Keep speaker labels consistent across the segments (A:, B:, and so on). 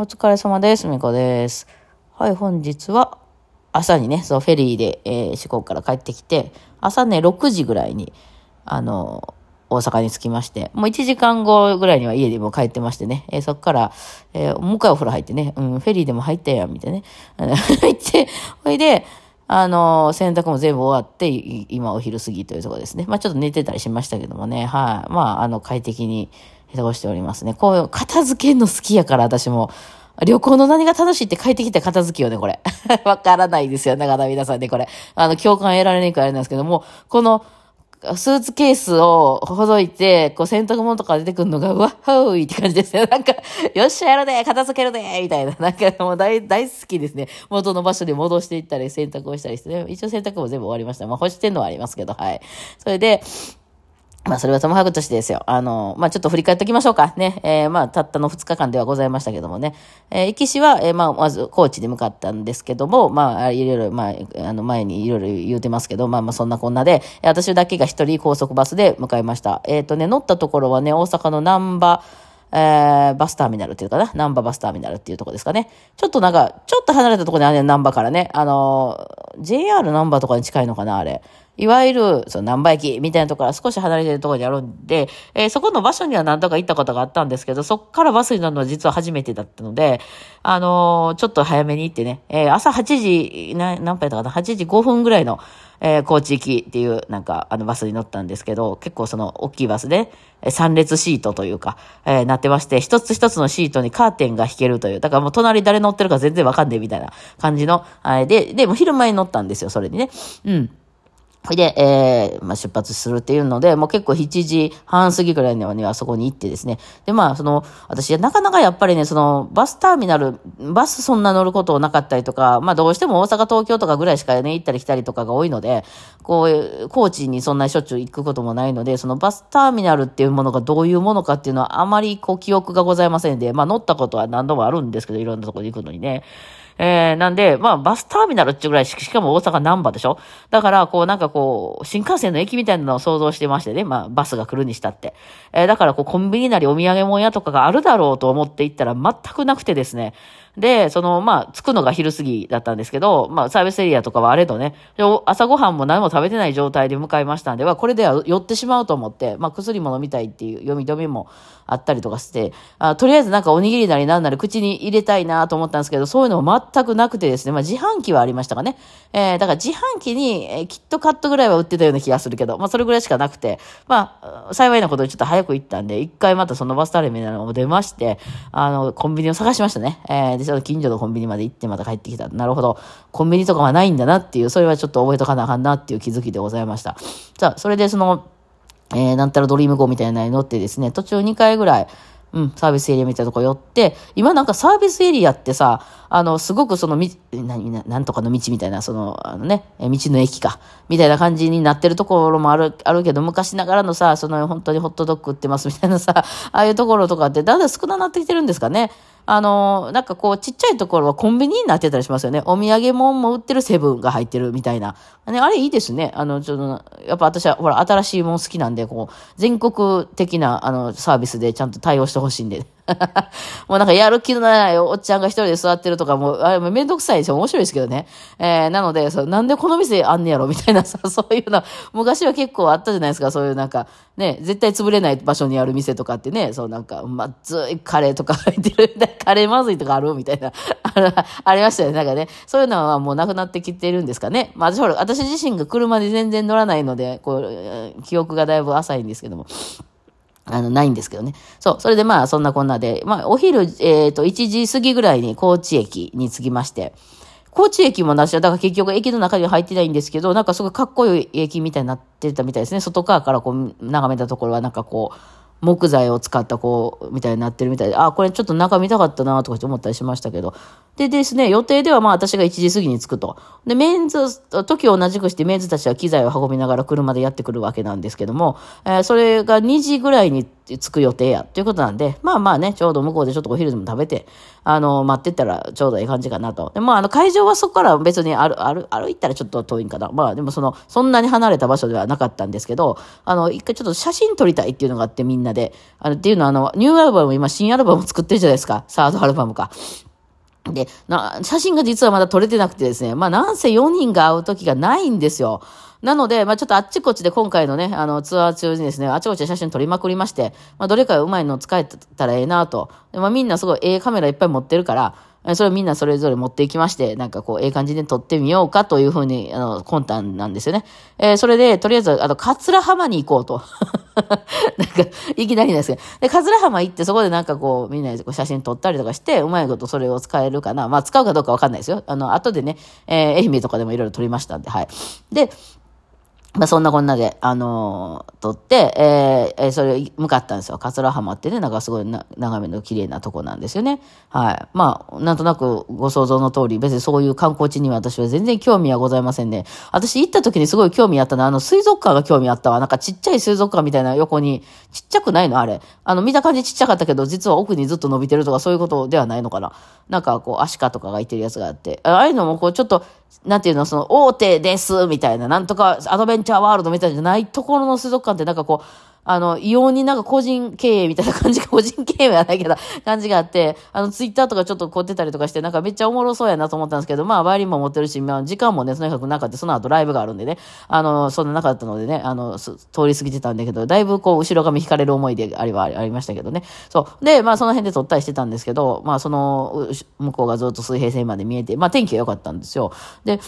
A: お疲れ様です。みこです。はい、本日は朝にね、そう、フェリーで、えー四国から帰ってきて、朝ね、6時ぐらいに、あの、大阪に着きまして、もう1時間後ぐらいには家でも帰ってましてね、えーそっから、えーもう一回お風呂入ってね、うん、フェリーでも入ったやん、みたいなね。入って、ほいで、あの、洗濯も全部終わって、今お昼過ぎというところですね。まあちょっと寝てたりしましたけどもね、はい。まあ、あの、快適に過ごしておりますね。こういう片付けの好きやから、私も。旅行の何が楽しいって帰ってきた片付けよね、これ。わからないですよ、長田皆さんね、これ。あの、共感得られないからあれなんですけども、この、スーツケースをほどいて、こう洗濯物とか出てくるのが、うわっほーいって感じですよ。なんか、よっしゃやるで片付けるでみたいな。なんかもう大、大好きですね。元の場所に戻していったり、洗濯をしたりしてね。一応洗濯も全部終わりました。まあ干してんのはありますけど、はい。それで、まあ、それはともかくとしてですよ。あの、まあ、ちょっと振り返っておきましょうか。ね。えーまあ、たったの2日間ではございましたけどもね。えー、行きしは、えーまあ、まず、高知に向かったんですけども、まあ、いろいろ、まあ、あの、前にいろいろ言うてますけど、まあ、まあ、そんなこんなで、私だけが一人高速バスで向かいました。えっ、とね、乗ったところはね、大阪の南波、えー、バスターミナルっていうかな、南波バスターミナルっていうとこですかね。ちょっとなんか、ちょっと離れたところにあるね、南波からね。あのー、JR 南波とかに近いのかな、あれ。いわゆる、その南波駅みたいなところから少し離れてるところにあるんで、えーそこの場所には何度か行ったことがあったんですけど、そこからバスに乗るのは実は初めてだったので、あのーちょっと早めに行ってね、えー朝8時、な何分やったかな ?8 時5分ぐらいの、えー高知行きっていう、なんか、あのバスに乗ったんですけど、結構その大きいバスで、えー三列シートというか、えーなってまして、一つ一つのシートにカーテンが引けるという、だからもう隣誰乗ってるか全然わかんねえみたいな感じの、あれで、で、も昼前に乗ったんですよ、それにね。うん。ほいで、えーまあ、出発するっていうので、もう結構7時半過ぎぐらいにはね、あそこに行ってですね。で、まあ、その、私、なかなかやっぱりね、その、バスターミナル、バスそんな乗ることなかったりとか、まあ、どうしても大阪、東京とかぐらいしかね、行ったり来たりとかが多いので、こう、高知にそんなしょっちゅう行くこともないので、そのバスターミナルっていうものがどういうものかっていうのはあまりこう、記憶がございませんで、まあ、乗ったことは何度もあるんですけど、いろんなところに行くのにね。えー、なんで、まあ、バスターミナルっていうぐらいし、しかも大阪南波でしょ？だから、こう、なんかこう、新幹線の駅みたいなのを想像してましてね、まあ、バスが来るにしたって。えー、だから、こう、コンビニなりお土産物屋とかがあるだろうと思って行ったら、全くなくてですね。で、その、まあ、着くのが昼過ぎだったんですけど、まあ、サービスエリアとかはあれどね、朝ごはんも何も食べてない状態で向かいましたんで、はこれでは寄ってしまうと思って、まあ、薬も飲みたいっていう読み止めもあったりとかして、あとりあえずなんかおにぎりなりなんなり口に入れたいなと思ったんですけど、そういうのも全全くなくてですね、まあ、自販機はありましたかね。えー、だから自販機に、えーキットカットぐらいは売ってたような気がするけど、まあ、それぐらいしかなくて、まあ、幸いなことにちょっと早く行ったんで、一回またそのバスタレみたいなのも出まして、あの、コンビニを探しましたね。えー、で、ちょっと近所のコンビニまで行ってまた帰ってきた。なるほど。コンビニとかはないんだなっていう、それはちょっと覚えとかなあかんなっていう気づきでございました。さあ、それでその、えー、なんたらドリーム号みたいなのに乗ってですね、途中2回ぐらい、うん、サービスエリアみたいなとこ寄って、今なんかサービスエリアってさ、あの、すごくそのみ、何、なんとかの道みたいな、その、あのね、道の駅か、みたいな感じになってるところもある、あるけど、昔ながらのさ、その、本当にホットドッグ売ってますみたいなさ、ああいうところとかってだんだん少なくなってきてるんですかね。あの、なんかこう、ちっちゃいところはコンビニになってたりしますよね。お土産物も売ってるセブンが入ってるみたいな。ね、あれいいですね。あの、ちょっと、やっぱ私は、ほら、新しいもん好きなんで、こう、全国的な、あの、サービスでちゃんと対応してほしいんで。もうなんかやる気のないおっちゃんが一人で座ってるとかも、あれもめんどくさいですよ。面白いですけどね。えー、なので、そなんでこの店あんねやろみたいな さ、そういうの、昔は結構あったじゃないですか。そういうなんか、ね、絶対潰れない場所にある店とかってね、そうなんか、まずいカレーとか 入ってる、カレーまずいとかあるみたいな、ありましたよね。なんかね、そういうのはもうなくなってきてるんですかね。まあ、私ほら、私自身が車で全然乗らないので、こう、記憶がだいぶ浅いんですけども。あの、ないんですけどね。そう。それでまあ、そんなこんなで、まあ、お昼、えっ、と、1時過ぎぐらいに高知駅に着きまして、高知駅も私は、だから結局駅の中には入ってないんですけど、なんかすごいかっこいい駅みたいになってたみたいですね。外側からこう、眺めたところはなんかこう、木材を使ったこう、みたいになってるみたいで、あ、これちょっと中見たかったなとかって思ったりしましたけど。でですね、予定ではまあ私が1時過ぎに着くと。で、メンズ、時を同じくしてメンズたちは機材を運びながら車でやってくるわけなんですけども、えーそれが2時ぐらいに着く予定や、ということなんで、まあまあね、ちょうど向こうでちょっとお昼でも食べて、あの、待ってったらちょうどいい感じかなと。で、まああの会場はそこから別に歩、歩、歩いたらちょっと遠いんかな。まあでもその、そんなに離れた場所ではなかったんですけど、あの、一回ちょっと写真撮りたいっていうのがあってみんなで。あの、っていうのは、あの、ニューアルバム、今、新アルバム作ってるじゃないですか。サードアルバムか。で、な、写真が実はまだ撮れてなくてですね、まあ、なんせ4人が会う時がないんですよ。なので、まあ、ちょっとあっちこっちで今回のね、あの、ツアー中にですね、あちこちで写真撮りまくりまして、まあ、どれかうまいの使えたらええなと。まあ、みんなすごいええカメラいっぱい持ってるから、それをみんなそれぞれ持っていきまして、なんかこう、ええ感じで撮ってみようかというふうに、あの、魂胆なんですよね。えー、それで、とりあえず、あの、桂浜に行こうと。なんか、いきなりですけど。で、桂浜行って、そこでなんかこう、みんなでこう写真撮ったりとかして、うまいことそれを使えるかな。まあ、使うかどうかわかんないですよ。あの、後でね、えー、愛媛とかでもいろいろ撮りましたんで、はい。で、まあそんなこんなで、あのー、撮って、えー、えー、それ向かったんですよ。桂浜ってね、なんかすごいな眺めの綺麗なとこなんですよね。はい。まあ、なんとなくご想像の通り、別にそういう観光地には私は全然興味はございませんね。私行った時にすごい興味あったのは、あの水族館が興味あったわ。なんかちっちゃい水族館みたいな横に、ちっちゃくないの？あれ。あの、見た感じちっちゃかったけど、実は奥にずっと伸びてるとかそういうことではないのかな。なんかこう、アシカとかがいてるやつがあって、ああいうのもこう、ちょっと、なんていうの、その、大手です、みたいな、なんとか、アドベンチャーワールドみたいじゃないところの水族館ってなんかこう、あの、異様になんか個人経営みたいな感じが、個人経営はないけど、感じがあって、あの、ツイッターとかちょっと凝ってたりとかして、なんかめっちゃおもろそうやなと思ったんですけど、まあ、バイリンも持ってるし、まあ、時間もね、とにかくなかった、その後ライブがあるんでね、あの、そんななかったのでね、あの、通り過ぎてたんだけど、だいぶこう、後ろ髪引かれる思いでありはありましたけどね。そう。で、まあ、その辺で撮ったりしてたんですけど、まあ、その、向こうがずっと水平線まで見えて、まあ、天気が良かったんですよ。で、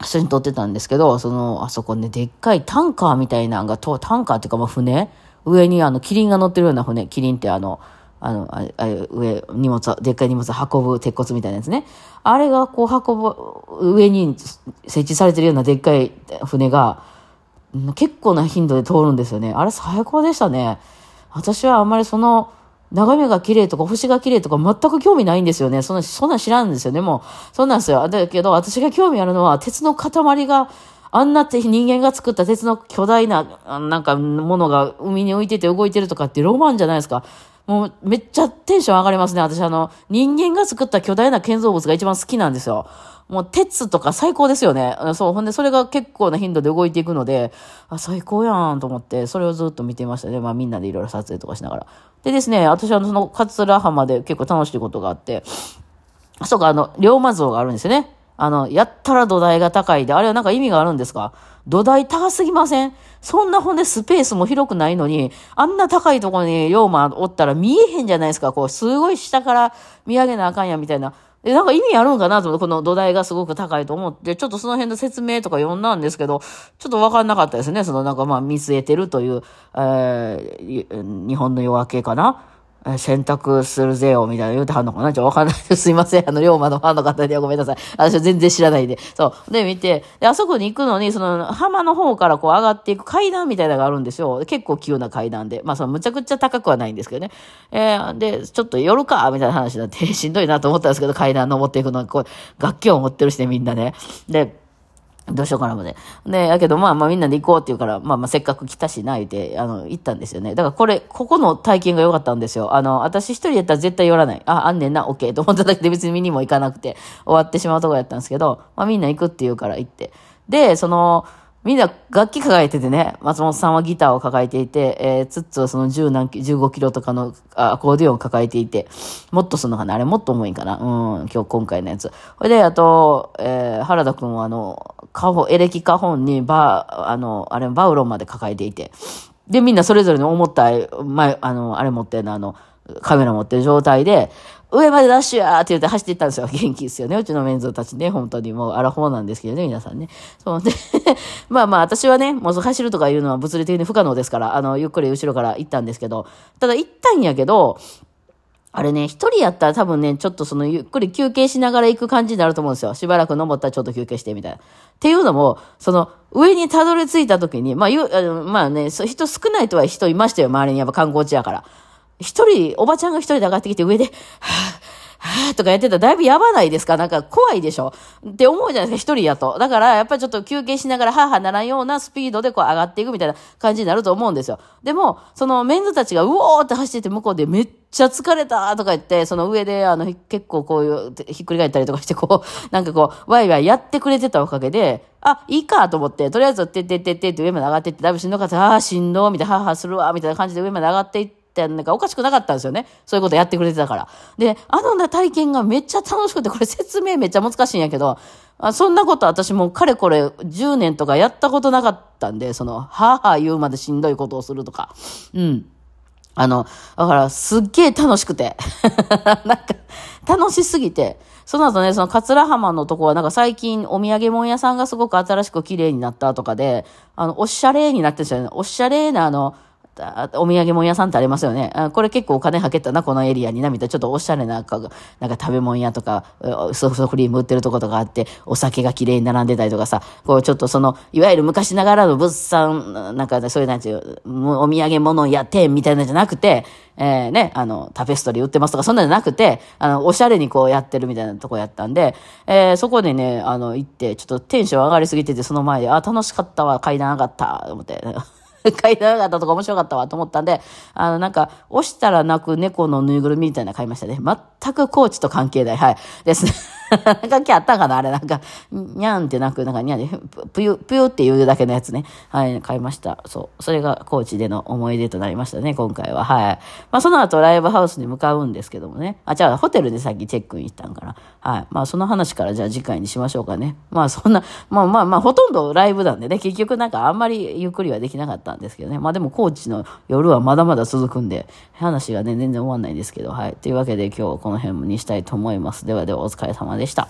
A: 一緒に撮ってたんですけど、その、あそこね、でっかいタンカーみたいなのが、タンカーっていうか、まあ、船？上にあの、キリンが乗ってるような船、キリンってあの、あの、ああ上、荷物、でっかい荷物運ぶ鉄骨みたいなやつね。あれがこう運ぶ、上に設置されてるようなでっかい船が、結構な頻度で通るんですよね。あれ最高でしたね。私はあんまりその、眺めが綺麗とか星が綺麗とか全く興味ないんですよね。そんな、そんな知らんですよね。もう、そうなんですよ。だけど、私が興味あるのは、鉄の塊が、あんなって人間が作った鉄の巨大な、なんか、ものが海に浮いてて動いてるとかってロマンじゃないですか。もう、めっちゃテンション上がりますね。私、あの、人間が作った巨大な建造物が一番好きなんですよ。もう、鉄とか最高ですよね。そう。ほんで、それが結構な頻度で動いていくので、あ、最高やんと思って、それをずっと見てましたね。まあ、みんなでいろいろ撮影とかしながら。でですね、私はその桂浜で結構楽しいことがあって、そうか、あの、龍馬像があるんですよね。あの、やったら土台が高いで、あれはなんか意味があるんですか？土台高すぎません？そんなほんでスペースも広くないのに、あんな高いとこに龍馬おったら見えへんじゃないですか。こう、すごい下から見上げなあかんやみたいな。で、なんか意味あるんかなと思って、この土台がすごく高いと思って、ちょっとその辺の説明とか読んだんですけど、ちょっとわかんなかったですね。そのなんかまあ見据えてるという、えー、日本の夜明けかな選択するぜよ、みたいな言うてはんのかな？ちょっとわかんないです。すいません。あの、龍馬のファンの方にはごめんなさい。私は全然知らないで。そう。で、見て、で、あそこに行くのに、その、浜の方からこう上がっていく階段みたいなのがあるんですよ。結構急な階段で。まあ、その、むちゃくちゃ高くはないんですけどね。えー、で、ちょっと夜か、みたいな話になって、しんどいなと思ったんですけど、階段登っていくのは、こう、楽器を持ってるしね、みんなね。で、どうしようかなもね。で、やけどまあまあみんなで行こうって言うから、まあまあせっかく来たしな、いで、あの、行ったんですよね。だからこれ、ここの体験が良かったんですよ。あの、私一人やったら絶対寄らない。あ、あんねんな、オッケーと思っただけで別に見にも行かなくて、終わってしまうとこやったんですけど、まあみんな行くって言うから行って。で、その、みんな楽器抱えててね、松本さんはギターを抱えていて、えー、ツッツはその10何、15キロとかのアコーディオンを抱えていて、もっとすんのかなあれもっと重いんかな？うん、今日今回のやつ。ほいで、あと、えー、原田くんはあの、カホ、エレキカホンにバあの、あれ、バウロンまで抱えていて、で、みんなそれぞれの重た、前、あの、あれ持ってんの、あの、カメラ持ってる状態で、上までダッシュやーって言って走っていったんですよ。元気ですよね。うちのメンズたちね。本当にもうアラフォーなんですけどね、皆さんね。そうで まあまあ私はね、もう走るとかいうのは物理的に不可能ですから、あの、ゆっくり後ろから行ったんですけど、ただ行ったんやけど、あれね、一人やったら多分ね、ちょっとそのゆっくり休憩しながら行く感じになると思うんですよ。しばらく登ったらちょっと休憩してみたいな。っていうのも、その上にたどり着いた時に、まあ、ゆ、あのまあね、人少ないとは人いましたよ、周りにやっぱ観光地やから。一人、おばちゃんが一人で上がってきて上で、はぁ、はぁとかやってたらだいぶやばないですか？なんか怖いでしょ？って思うじゃないですか、一人やと。だから、やっぱりちょっと休憩しながら、はぁはぁならんようなスピードでこう上がっていくみたいな感じになると思うんですよ。でも、そのメンズたちがうおーって走ってて向こうでめっちゃ疲れたとか言って、その上で、あの、結構こういう、ひっくり返ったりとかして、こう、なんかこう、ワイワイやってくれてたおかげで、あ、いいかと思って、とりあえず、てっててってって上まで上がってって、だいぶしんどかった。ああ、しんど、みたいな、はぁはぁするわ、みたいな感じで上まで上がっていって、なんかおかしくなかったんですよね。そういうことやってくれてたから。で、あの体験がめっちゃ楽しくて、これ説明めっちゃ難しいんやけど、あそんなこと私もかれこれ10年とかやったことなかったんで、その、はぁはぁ言うまでしんどいことをするとか。うん。あの、だからすっげえ楽しくて。なんか、楽しすぎて。その後ね、その桂浜のとこはなんか最近お土産物屋さんがすごく新しく綺麗になったとかで、あの、おしゃれになってるんですよね。おしゃれなあの、あお土産物屋さんってありますよね。あこれ結構お金はけたな、このエリアにな、みたいな。ちょっとおしゃれな、なんか食べ物屋とか、ソフトクリーム売ってるとことかあって、お酒が綺麗に並んでたりとかさ、こうちょっとその、いわゆる昔ながらの物産、なんかそういうなんていう、お土産物屋店みたいなんじゃなくて、えー、ね、あの、タペストリー売ってますとか、そんなんじゃなくて、あの、おしゃれにこうやってるみたいなとこやったんで、えー、そこでね、あの、行って、ちょっとテンション上がりすぎてて、その前で、あ、楽しかったわ、階段上がった、と思って。階段上がったとか面白かったわと思ったんで、あの、なんか、押したら泣く猫のぬいぐるみみたいなの買いましたね。全くコーチと関係ない。はい。ですね。関係あったんかなあれ、なんか、にゃんって泣く、なんかにゃんで、ぷゆ、ぷゆって言うだけのやつね。はい、買いました。そう。それがコーチでの思い出となりましたね、今回は。はい。まあ、その後ライブハウスに向かうんですけどもね。あ、じゃあ、ホテルでさっきチェックイン行ったんかな。はい。まあ、その話からじゃあ次回にしましょうかね。まあ、そんな、まあまあまあ、ほとんどライブなんでね、結局なんかあんまりゆっくりはできなかったんですけどね。まあでも、高知の夜はまだまだ続くんで、話がね、全然終わんないんですけど、はい。というわけで今日はこの辺にしたいと思います。ではではお疲れ様でした。